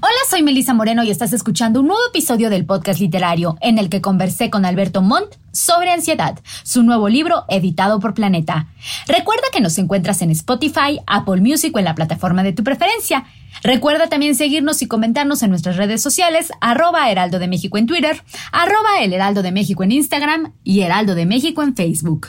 Hola, soy Melisa Moreno y estás escuchando un nuevo episodio del podcast literario en el que conversé con Alberto Montt sobre ansiedad, su nuevo libro editado por Planeta. Recuerda que nos encuentras en Spotify, Apple Music o en la plataforma de tu preferencia. Recuerda también seguirnos y comentarnos en nuestras redes sociales, arroba Heraldo de México en Twitter, arroba El Heraldo de México en Instagram y Heraldo de México en Facebook.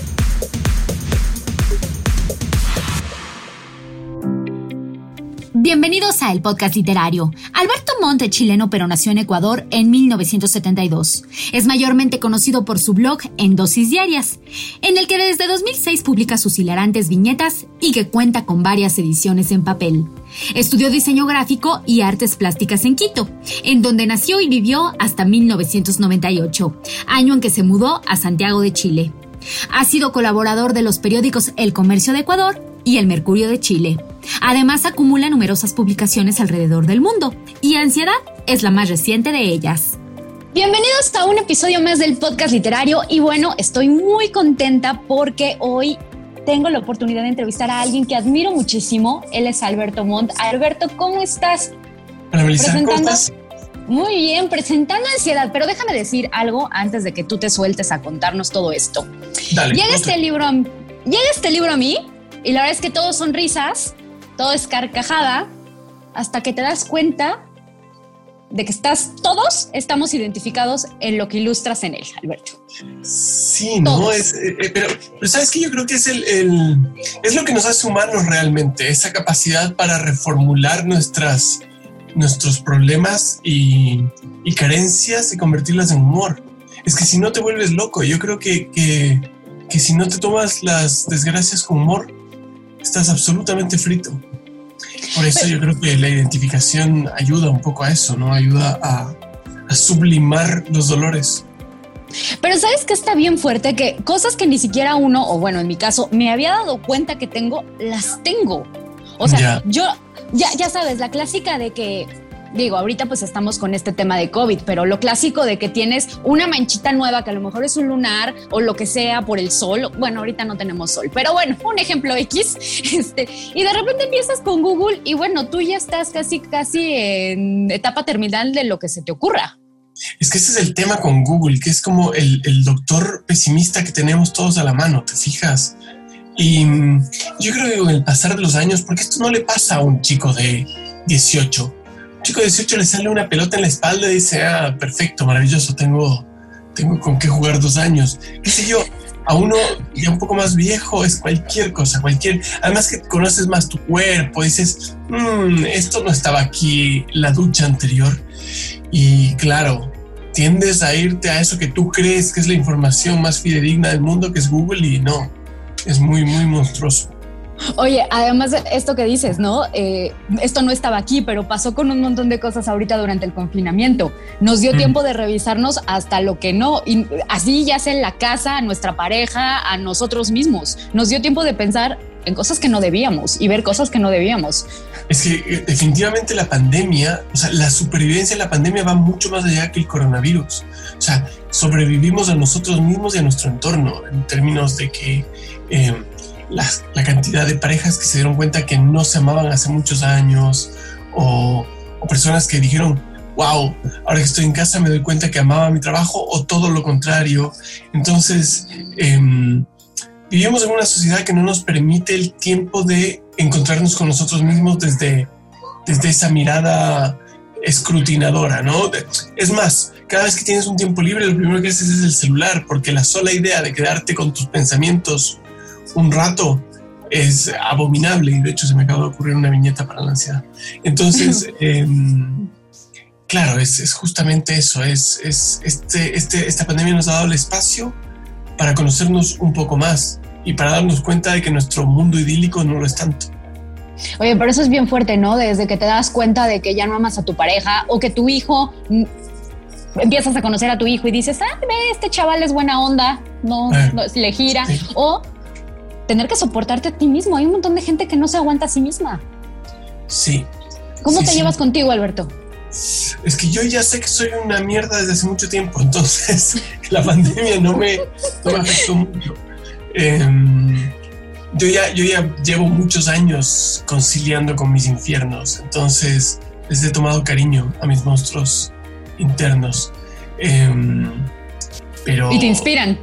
Bienvenidos a El Podcast Literario. Alberto Monte, chileno pero nació en Ecuador en 1972. Es mayormente conocido por su blog En Dosis Diarias, en el que desde 2006 publica sus hilarantes viñetas y que cuenta con varias ediciones en papel. Estudió diseño gráfico y artes plásticas en Quito, en donde nació y vivió hasta 1998, año en que se mudó a Santiago de Chile. Ha sido colaborador de los periódicos El Comercio de Ecuador y El Mercurio de Chile. Además acumula numerosas publicaciones alrededor del mundo y Ansiedad es la más reciente de ellas. Bienvenidos a un episodio más del podcast literario y bueno, estoy muy contenta porque hoy tengo la oportunidad de entrevistar a alguien que admiro muchísimo. Él es Alberto Montt. Alberto, ¿cómo estás? Hola, Melissa, ¿cómo estás? Muy bien, presentando ansiedad, pero déjame decir algo antes de que tú te sueltes a contarnos todo esto. Dale. Llega este libro, a- llega este libro a mí y la verdad es que todo son risas, todo es carcajada, hasta que te das cuenta de que estás, todos estamos identificados en lo que ilustras en él, Alberto. Sí, no, es, eh, eh, pero, pero sabes que yo creo que es el, el- es lo que nos hace humanos realmente, esa capacidad para reformular nuestras, nuestros problemas y, y carencias y convertirlas en humor. Es que si no te vuelves loco, yo creo que, que, que si no te tomas las desgracias con humor, estás absolutamente frito. Por eso yo creo que la identificación ayuda un poco a eso, ¿no? Ayuda a, a sublimar los dolores. Pero sabes que está bien fuerte que cosas que ni siquiera uno, o bueno, en mi caso, me había dado cuenta que tengo, las tengo. O sea, yo, ya, ya sabes, la clásica de que, digo, ahorita pues estamos con este tema de COVID, pero lo clásico de que tienes una manchita nueva que a lo mejor es un lunar o lo que sea por el sol. Bueno, ahorita no tenemos sol, pero bueno, un ejemplo X. Este, y de repente empiezas con Google y bueno, tú ya estás casi, casi en etapa terminal de lo que se te ocurra. Es que ese es el tema con Google, que es como el, doctor pesimista que tenemos todos a la mano, ¿te fijas? Y mm, yo creo que con el pasar de los años, porque esto no le pasa a un chico de 18. Chico de 18 le sale una pelota en la espalda y dice, ah, perfecto, maravilloso, tengo, tengo con qué jugar dos años. ¿Qué sé yo? A uno ya un poco más viejo es cualquier cosa, cualquier. Además que conoces más tu cuerpo, dices, "Mm, esto no estaba aquí la ducha anterior. Y claro, tiendes a irte a eso que tú crees que es la información más fidedigna del mundo, que es Google, y no, es muy, muy monstruoso. Oye, además de esto que dices, ¿no? Eh, esto no estaba aquí, pero pasó con un montón de cosas ahorita durante el confinamiento. Nos dio Mm. tiempo de revisarnos hasta lo que no. Y así ya sea en la casa, a nuestra pareja, a nosotros mismos. Nos dio tiempo de pensar en cosas que no debíamos y ver cosas que no debíamos. Es que eh, definitivamente la pandemia, o sea, la supervivencia de la pandemia va mucho más allá que el coronavirus. O sea, sobrevivimos a nosotros mismos y a nuestro entorno en términos de que eh, la, cantidad de parejas que se dieron cuenta que no se amaban hace muchos años o, o personas que dijeron, wow, ahora que estoy en casa me doy cuenta que amaba mi trabajo o todo lo contrario. Entonces, em, vivimos en una sociedad que no nos permite el tiempo de encontrarnos con nosotros mismos desde, desde esa mirada escrutinadora, ¿no? Es más, cada vez que tienes un tiempo libre, lo primero que haces es el celular, porque la sola idea de quedarte con tus pensamientos un rato es abominable y de hecho se me acaba de ocurrir una viñeta para la ansiedad. Entonces, em, claro, es, justamente eso, es, este, este, esta pandemia nos ha dado el espacio para conocernos un poco más y para darnos cuenta de que nuestro mundo idílico no lo es tanto. Oye, pero eso es bien fuerte, ¿no? Desde que te das cuenta de que ya no amas a tu pareja o que tu hijo empiezas a conocer a tu hijo y dices, ah, ve, este chaval es buena onda, no, eh, le gira. O tener que soportarte a ti mismo. Hay un montón de gente que no se aguanta a sí misma. Sí. ¿Cómo te llevas contigo, Alberto? Es que yo ya sé que soy una mierda desde hace mucho tiempo, entonces la pandemia no me, no me afectó mucho. Em, yo ya, yo ya llevo muchos años conciliando con mis infiernos, entonces les he tomado cariño a mis monstruos internos. Em, pero, ¿Y te inspiran?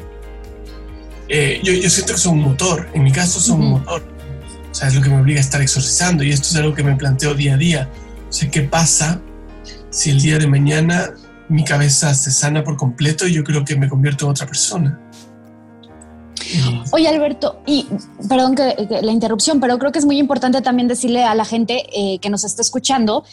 Eh, yo, yo, siento que son un motor, en mi caso son un motor. O sea, es lo que me obliga a estar exorcizando y esto es algo que me planteo día a día. O sea, ¿qué pasa si el día de mañana mi cabeza se sana por completo y yo creo que me convierto en otra persona? Oye Alberto, y perdón que, la interrupción, pero creo que es muy importante también decirle a la gente eh, que nos está escuchando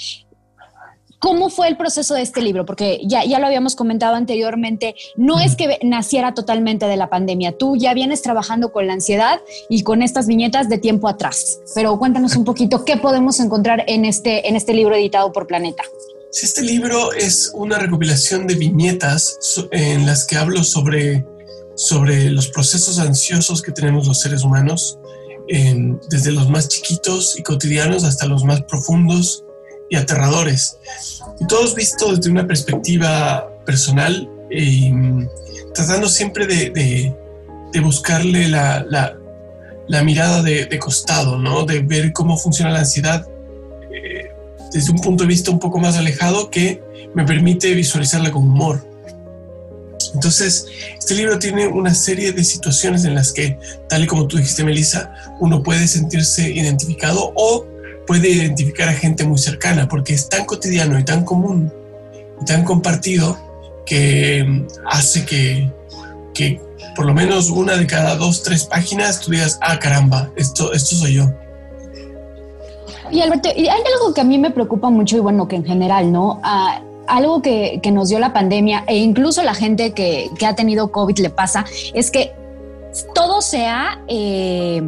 ¿Cómo fue el proceso de este libro? Porque ya, ya lo habíamos comentado anteriormente, no es que naciera totalmente de la pandemia, tú ya vienes trabajando con la ansiedad y con estas viñetas de tiempo atrás, pero cuéntanos un poquito qué podemos encontrar en este, en este libro editado por Planeta. Este libro es una recopilación de viñetas en las que hablo sobre sobre los procesos ansiosos que tenemos los seres humanos, desde los más chiquitos y cotidianos hasta los más profundos y aterradores. Y todos vistos desde una perspectiva personal, y tratando siempre de, buscarle la, la, mirada de, costado, ¿no? de ver cómo funciona la ansiedad eh, desde un punto de vista un poco más alejado que me permite visualizarla con humor. Entonces, este libro tiene una serie de situaciones en las que, tal y como tú dijiste, Melissa, uno puede sentirse identificado o puede identificar a gente muy cercana, porque es tan cotidiano y tan común y tan compartido que mm, hace que, que por lo menos una de cada dos, tres páginas tú digas, ah, caramba, esto, esto soy yo. Y Alberto, hay algo que a mí me preocupa mucho y bueno, que en general, ¿no? Ah, algo que, nos dio la pandemia e incluso la gente que, ha tenido COVID le pasa es que todo se ha eh,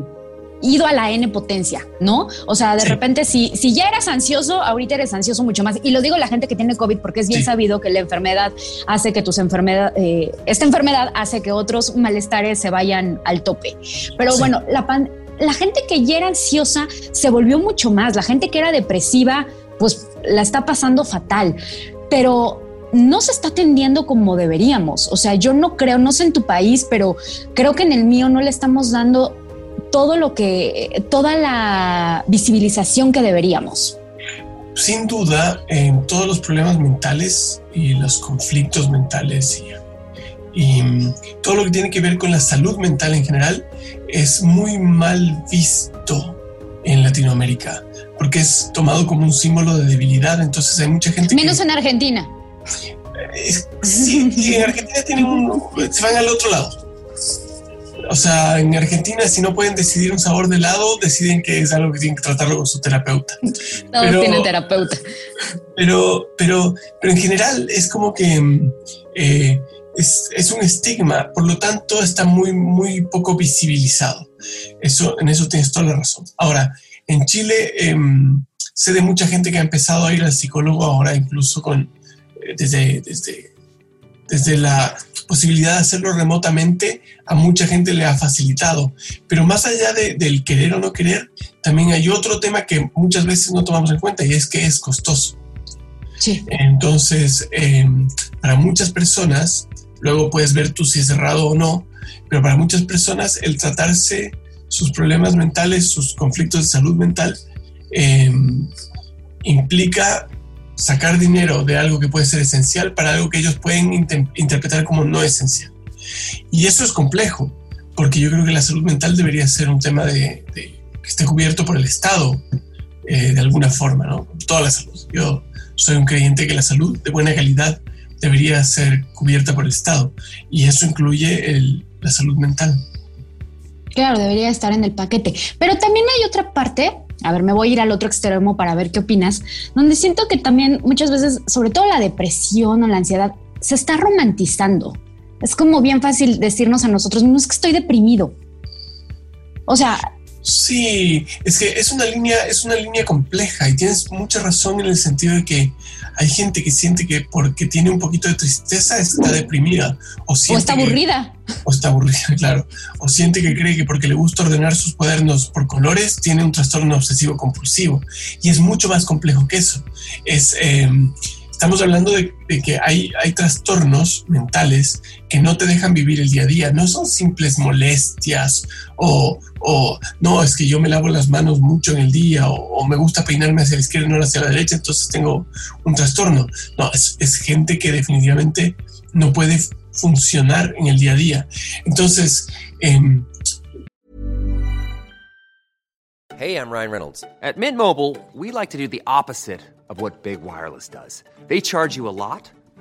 ido a la N potencia, ¿no? O sea, de repente si, si ya eras ansioso, ahorita eres ansioso mucho más. Y lo digo la gente que tiene COVID porque es bien sabido que la enfermedad hace que tus enfermedades, eh, esta enfermedad hace que otros malestares se vayan al tope. Pero bueno, la, la gente que ya era ansiosa se volvió mucho más. La gente que era depresiva, pues la está pasando fatal pero no se está atendiendo como deberíamos. O sea, yo no creo, no sé en tu país, pero creo que en el mío no le estamos dando todo lo que, toda la visibilización que deberíamos. Sin duda, en todos los problemas mentales y los conflictos mentales y, y todo lo que tiene que ver con la salud mental en general es muy mal visto en Latinoamérica porque es tomado como un símbolo de debilidad. Entonces hay mucha gente. Menos en Argentina. sí, en Argentina tienen un, se van al otro lado. O sea, en Argentina, si no pueden decidir un sabor de helado, deciden que es algo que tienen que tratarlo con su terapeuta. Todos tienen terapeuta. Pero, pero, pero en general es como que eh, es, es, un estigma, por lo tanto está muy, muy poco visibilizado. Eso, en eso tienes toda la razón. Ahora, en Chile em, sé de mucha gente que ha empezado a ir al psicólogo ahora, incluso con, eh, desde, desde, desde la posibilidad de hacerlo remotamente, a mucha gente le ha facilitado. Pero más allá del querer o no querer, también hay otro tema que muchas veces no tomamos en cuenta y es que es costoso. Sí. Entonces, em, para muchas personas, luego puedes ver tú si es cerrado o no, pero para muchas personas el tratarse sus problemas mentales, sus conflictos de salud mental, em, implica sacar dinero de algo que puede ser esencial para algo que ellos pueden interpretar como no esencial. Y eso es complejo, porque yo creo que la salud mental debería ser un tema de, que esté cubierto por el Estado eh, de alguna forma, ¿no? Toda la salud. Yo soy un creyente que la salud de buena calidad debería ser cubierta por el Estado y eso incluye la salud mental. Claro, debería estar en el paquete. Pero también hay otra parte, a ver, me voy a ir al otro extremo para ver qué opinas, donde siento que también muchas veces, sobre todo la depresión o la ansiedad, se está romantizando. Es como bien fácil decirnos a nosotros no es que estoy deprimido. O sea, Sí, es que es una línea, es una línea compleja y tienes mucha razón en el sentido de que hay gente que siente que porque tiene un poquito de tristeza está deprimida o, está aburrida. o está aburrida, claro. O siente que cree que porque le gusta ordenar sus cuadernos por colores tiene un trastorno obsesivo compulsivo. Y es mucho más complejo que eso. Es, em, estamos hablando de, que hay, hay trastornos mentales que no te dejan vivir el día a día. No son simples molestias o, no, es que yo me lavo las manos mucho en el día o, me gusta peinarme hacia la izquierda y no hacia la derecha, entonces tengo un trastorno. No, es, gente que definitivamente no puede funcionar en el día a día. Entonces, em, Hey, I'm Ryan Reynolds. At Mint Mobile, we like to do the opposite of what Big Wireless does. They charge you a lot,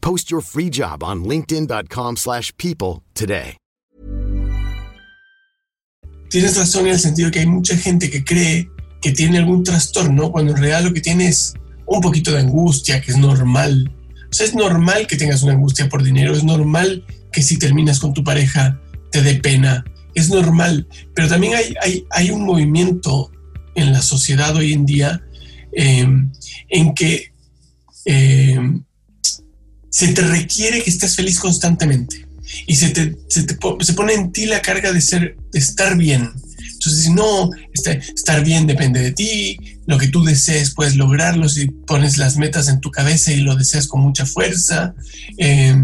Post your free job on linkedin.com/people today. Tienes razón en el sentido que hay mucha gente que cree que tiene algún trastorno cuando en realidad lo que tiene es un poquito de angustia, que es normal. O sea, es normal que tengas una angustia por dinero, es normal que si terminas con tu pareja te dé pena, es normal, pero también hay, hay, hay un movimiento en la sociedad hoy en día eh, en que eh, se te requiere que estés feliz constantemente y se, te, se, pone en ti la carga de, ser, estar bien. Entonces, no, este, estar bien depende de ti, lo que tú desees puedes lograrlo si pones las metas en tu cabeza y lo deseas con mucha fuerza. Eh,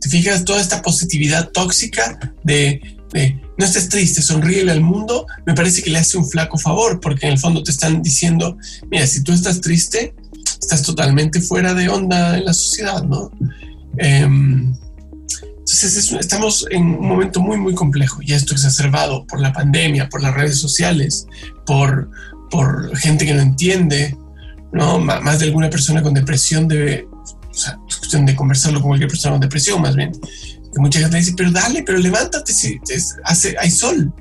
te fijas, toda esta positividad tóxica de, de, no estés triste, sonríele al mundo, me parece que le hace un flaco favor, porque en el fondo te están diciendo, mira, si tú estás triste, estás totalmente fuera de onda en la sociedad, ¿no? Em, entonces estamos en un momento muy, muy complejo y esto exacerbado por la pandemia, por las redes sociales, por, por gente que no entiende, ¿no? más de alguna persona con depresión debe, o sea, es cuestión de conversarlo con cualquier persona con depresión, más bien. Que mucha gente dice, pero dale, pero levántate, si hace, hay sol,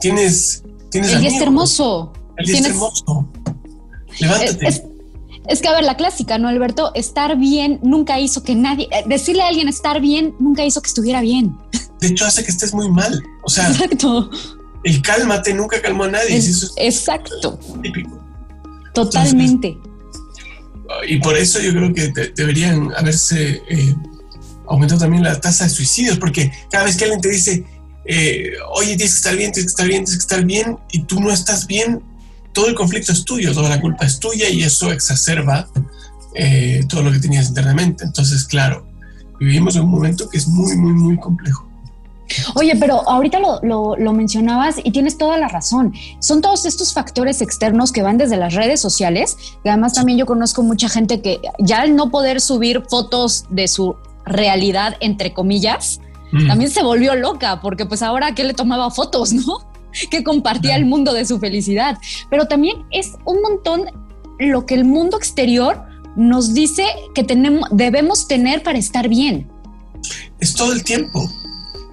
tienes, tienes El día es hermoso. El día es hermoso. Levántate. Es que, a ver, la clásica, ¿no, Alberto? Estar bien nunca hizo que nadie, eh, decirle a alguien estar bien nunca hizo que estuviera bien. De hecho, hace que estés muy mal. O sea, exacto. El cálmate nunca calmó a nadie. exacto. Totalmente. y por eso yo creo que deberían haberse eh, aumentado también la tasa de suicidios, porque cada vez que alguien te dice, eh, oye, tienes que estar bien, tienes que estar bien, tienes que estar bien, y tú no estás bien, todo el conflicto es tuyo, toda la culpa es tuya y eso exacerba eh, todo lo que tenías internamente. Entonces, claro, vivimos en un momento que es muy, muy, muy complejo. Oye, pero ahorita lo, lo, mencionabas y tienes toda la razón. Son todos estos factores externos que van desde las redes sociales, y además también yo conozco mucha gente que ya al no poder subir fotos de su realidad, entre comillas, mm. también se volvió loca, porque pues ahora que le tomaba fotos, ¿no? Que compartía el mundo de su felicidad. Pero también es un montón lo que el mundo exterior nos dice que tenemos, debemos tener para estar bien. Es todo el tiempo,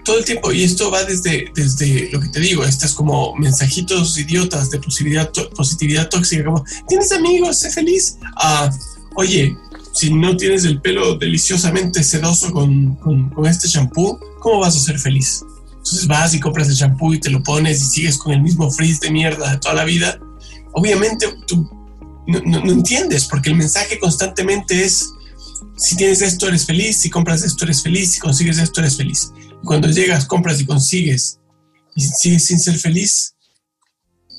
todo el tiempo. Y esto va desde, desde lo que te digo, estas como mensajitos idiotas de positividad, positividad tóxica, como, ¿tienes amigos? Sé feliz. Ah, oye, si no tienes el pelo deliciosamente sedoso con, con, con este shampoo, ¿cómo vas a ser feliz? Entonces vas y compras el shampoo y te lo pones y sigues con el mismo frizz de mierda de toda la vida. Obviamente tú no, no entiendes porque el mensaje constantemente es, si tienes esto eres feliz, si compras esto eres feliz, si consigues esto eres feliz. Y cuando llegas, compras y consigues y sigues sin ser feliz,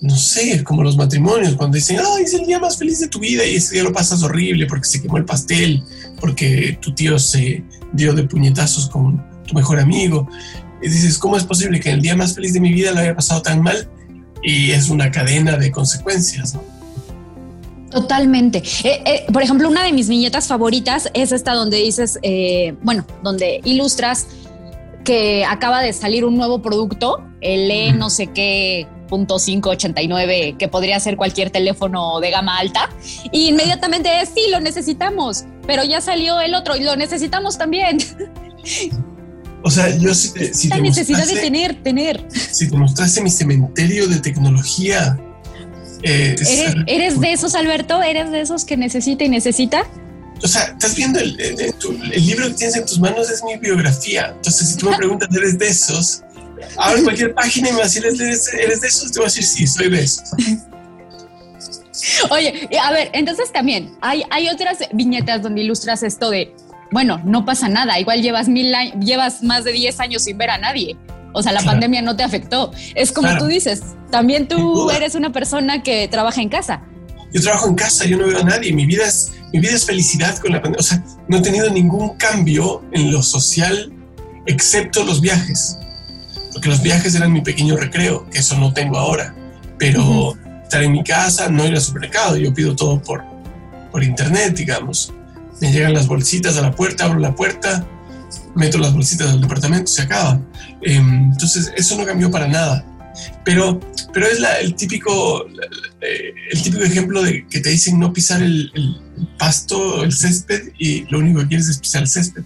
no sé, como los matrimonios, cuando dicen, ay, es el día más feliz de tu vida y ese día lo pasas horrible porque se quemó el pastel, porque tu tío se dio de puñetazos con tu mejor amigo. Y dices, ¿cómo es posible que el día más feliz de mi vida lo haya pasado tan mal? Y es una cadena de consecuencias, ¿no? Totalmente. Eh, eh, por ejemplo, una de mis viñetas favoritas es esta donde dices, eh, bueno, donde ilustras que acaba de salir un nuevo producto, el E no sé qué punto 589 que podría ser cualquier teléfono de gama alta y inmediatamente es sí lo necesitamos pero ya salió el otro y lo necesitamos también o sea yo si, si la necesidad de tener tener si te mostraste mi cementerio de tecnología eh, ¿Eres, ¿Eres de esos Alberto eres de esos que necesita y necesita o sea, estás viendo el, el, libro que tienes en tus manos es mi biografía. Entonces, si tú me preguntas, ¿eres de esos? Abre cualquier página y me vas a decir, ¿eres de esos? Te voy a decir, sí, soy de esos. Oye, a ver, entonces también hay, hay otras viñetas donde ilustras esto de, bueno, no pasa nada, igual llevas, mil llevas más de 10 años sin ver a nadie. O sea, la pandemia no te afectó. Es como tú dices, también tú eres una persona que trabaja en casa. Yo trabajo en casa, yo no veo a nadie. Mi vida es, mi vida es felicidad con la pandemia. O sea, no he tenido ningún cambio en lo social, excepto los viajes porque los viajes eran mi pequeño recreo, que eso no tengo ahora. Pero estar en mi casa, no ir al supermercado, yo pido todo por, por internet, digamos. Me llegan las bolsitas a la puerta, abro la puerta, meto las bolsitas al departamento, se acaba. Em, entonces, eso no cambió para nada. Pero, pero es el, típico, el típico ejemplo de que te dicen no pisar el, el pasto, el césped, y lo único que quieres es pisar el césped.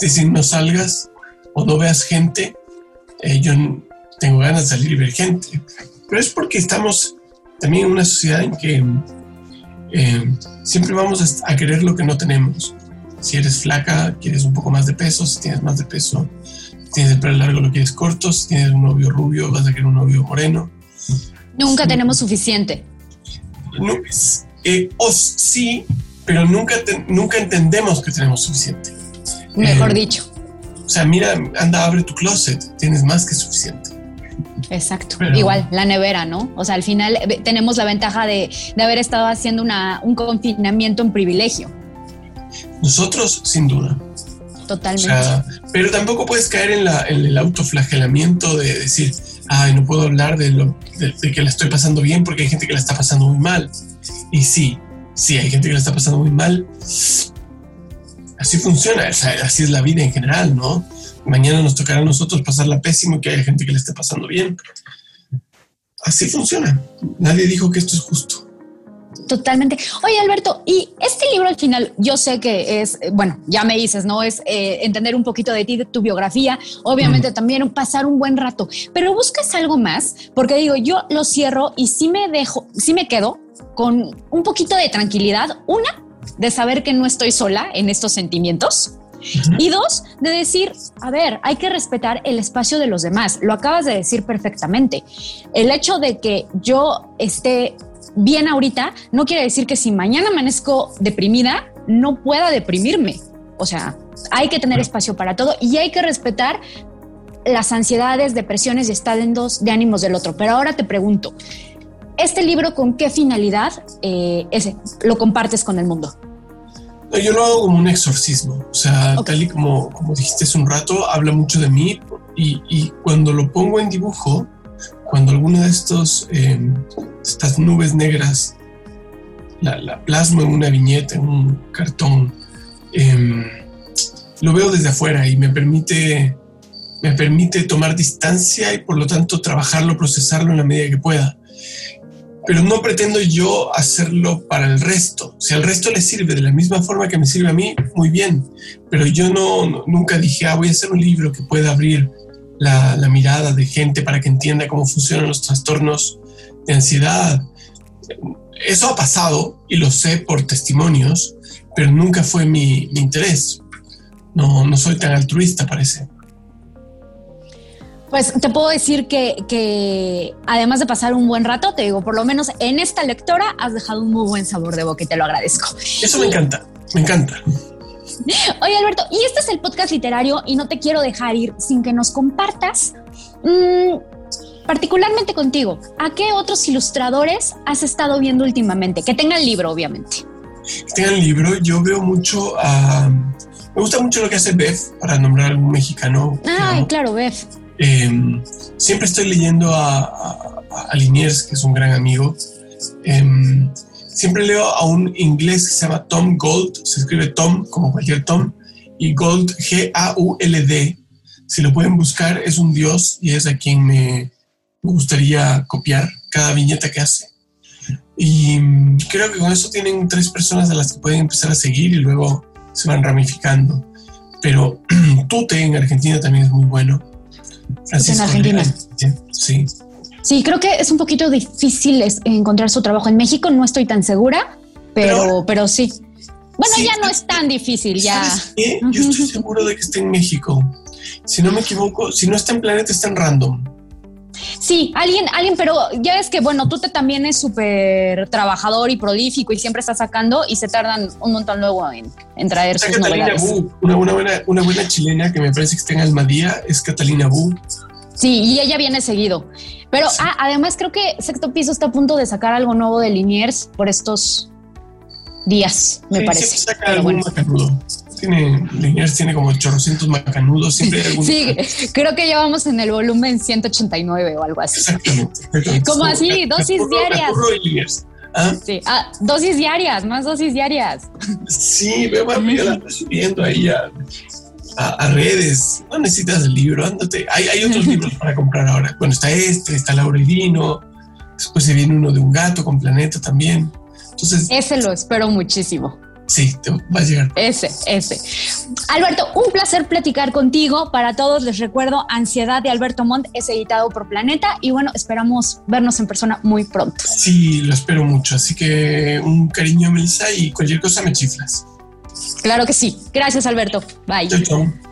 Te dicen no salgas o no veas gente eh, yo tengo ganas de salir y ver gente. Pero es porque estamos también en una sociedad en que eh, siempre vamos a, querer lo que no tenemos. Si eres flaca, quieres un poco más de peso. Si tienes más de peso, tienes el pelo largo, lo quieres corto. Si tienes un novio rubio, vas a querer un novio moreno. Nunca tenemos suficiente. No, eh, o sí, pero nunca, nunca entendemos que tenemos suficiente. Mejor dicho. O sea, mira, anda, abre tu closet, tienes más que suficiente. Exacto. Igual, la nevera, ¿no? O sea, al final eh, tenemos la ventaja de, haber estado haciendo una, un confinamiento en privilegio. Nosotros, sin duda. Totalmente. pero tampoco puedes caer en, la, en, el autoflagelamiento de decir, ay, no puedo hablar de, lo, de, que la estoy pasando bien porque hay gente que la está pasando muy mal. Y sí, sí, hay gente que la está pasando muy mal, así funciona, así es la vida en general, ¿no? Mañana nos tocará a nosotros pasarla pésimo, que haya gente que le esté pasando bien. Así funciona. Nadie dijo que esto es justo. Totalmente. Oye, Alberto, y este libro al final, yo sé que es, bueno, ya me dices, ¿no? Es eh, entender un poquito de ti, de tu biografía, obviamente mm. también pasar un buen rato, pero buscas algo más, porque digo, yo lo cierro y sí me dejo, sí me quedo con un poquito de tranquilidad. Una, de saber que no estoy sola en estos sentimientos. Y dos, de decir, a ver, hay que respetar el espacio de los demás. Lo acabas de decir perfectamente. El hecho de que yo esté bien ahorita no quiere decir que si mañana amanezco deprimida, no pueda deprimirme. O sea, hay que tener espacio para todo y hay que respetar las ansiedades, depresiones y estados de ánimos del otro. Pero ahora te pregunto, este libro, ¿con qué finalidad eh, ese, lo compartes con el mundo? Yo lo hago como un exorcismo, o sea, tal y como, como dijiste hace un rato, habla mucho de mí y, cuando lo pongo en dibujo, cuando alguna de estos, em, estas nubes negras la, plasmo en una viñeta, en un cartón, em, lo veo desde afuera y me permite, me permite tomar distancia y por lo tanto trabajarlo, procesarlo en la medida que pueda pero no pretendo yo hacerlo para el resto. Si al resto le sirve de la misma forma que me sirve a mí, muy bien. Pero yo no, nunca dije, ah, voy a hacer un libro que pueda abrir la, mirada de gente para que entienda cómo funcionan los trastornos de ansiedad. Eso ha pasado y lo sé por testimonios, pero nunca fue mi, mi interés. No, no soy tan altruista, parece. Pues te puedo decir que, que, además de pasar un buen rato, te digo, por lo menos en esta lectora has dejado un muy buen sabor de boca y te lo agradezco. Eso me encanta, me encanta. Oye Alberto, y este es el podcast literario y no te quiero dejar ir sin que nos compartas, mmm, particularmente contigo, ¿a qué otros ilustradores has estado viendo últimamente? Que tengan libro, obviamente. Que tengan libro, yo veo mucho a... me gusta mucho lo que hace Beth, para nombrar algún mexicano. Ay, claro, Beth. Eh, siempre estoy leyendo a, a, a, Liniers, que es un gran amigo. Eh, siempre leo a un inglés que se llama Tom Gold, se escribe Tom como cualquier Tom, y Gold, G-A-U-L-D. Si lo pueden buscar, es un dios y es a quien me gustaría copiar cada viñeta que hace. Y creo que con eso tienen tres personas a las que pueden empezar a seguir y luego se van ramificando. Pero Tute en Argentina también es muy bueno. En Argentina. Sí. Sí, creo que es un poquito difícil encontrar su trabajo en México, no estoy tan segura, pero, pero, pero sí. Bueno, sí, ya no es tan difícil, ya. Qué? Yo estoy seguro de que está en México. Si no me equivoco, si no está en Planeta, está en Random. Sí, alguien, alguien, pero ya ves que, bueno, tú te también es súper trabajador y prolífico y siempre está sacando y se tardan un montón luego en, en traer sus Catalina novedades. Bu, una, una, buena, una buena chilena que me parece que está en Almadía, es Catalina Bu. Sí, y ella viene seguido. Pero sí. ah, además creo que Sexto Piso está a punto de sacar algo nuevo de Liniers por estos días, me sí, parece. Saca algún bueno. Tiene, Liniers tiene como 800 macanudos, siempre hay algún Sí, creo que llevamos en el volumen 189 o algo así. Exactamente. exactamente. Como así, dosis Capurro, diarias. Capurro y Liniers. ¿Ah? Sí, ah, dosis diarias, más dosis diarias. Sí, veo a mí la subiendo ahí a, a, a, redes. No necesitas el libro, ándate. Hay, hay otros libros para comprar ahora. Bueno, está este, está Laura y Vino. Después se viene uno de un gato con Planeta también. Entonces, ese lo espero muchísimo. Sí, te va a llegar. Ese, ese. Alberto, un placer platicar contigo. Para todos les recuerdo, Ansiedad de Alberto Montt es editado por Planeta y bueno, esperamos vernos en persona muy pronto. Sí, lo espero mucho. Así que un cariño, Melissa, y cualquier cosa me chiflas. Claro que sí. Gracias, Alberto. Bye. Chau, chau.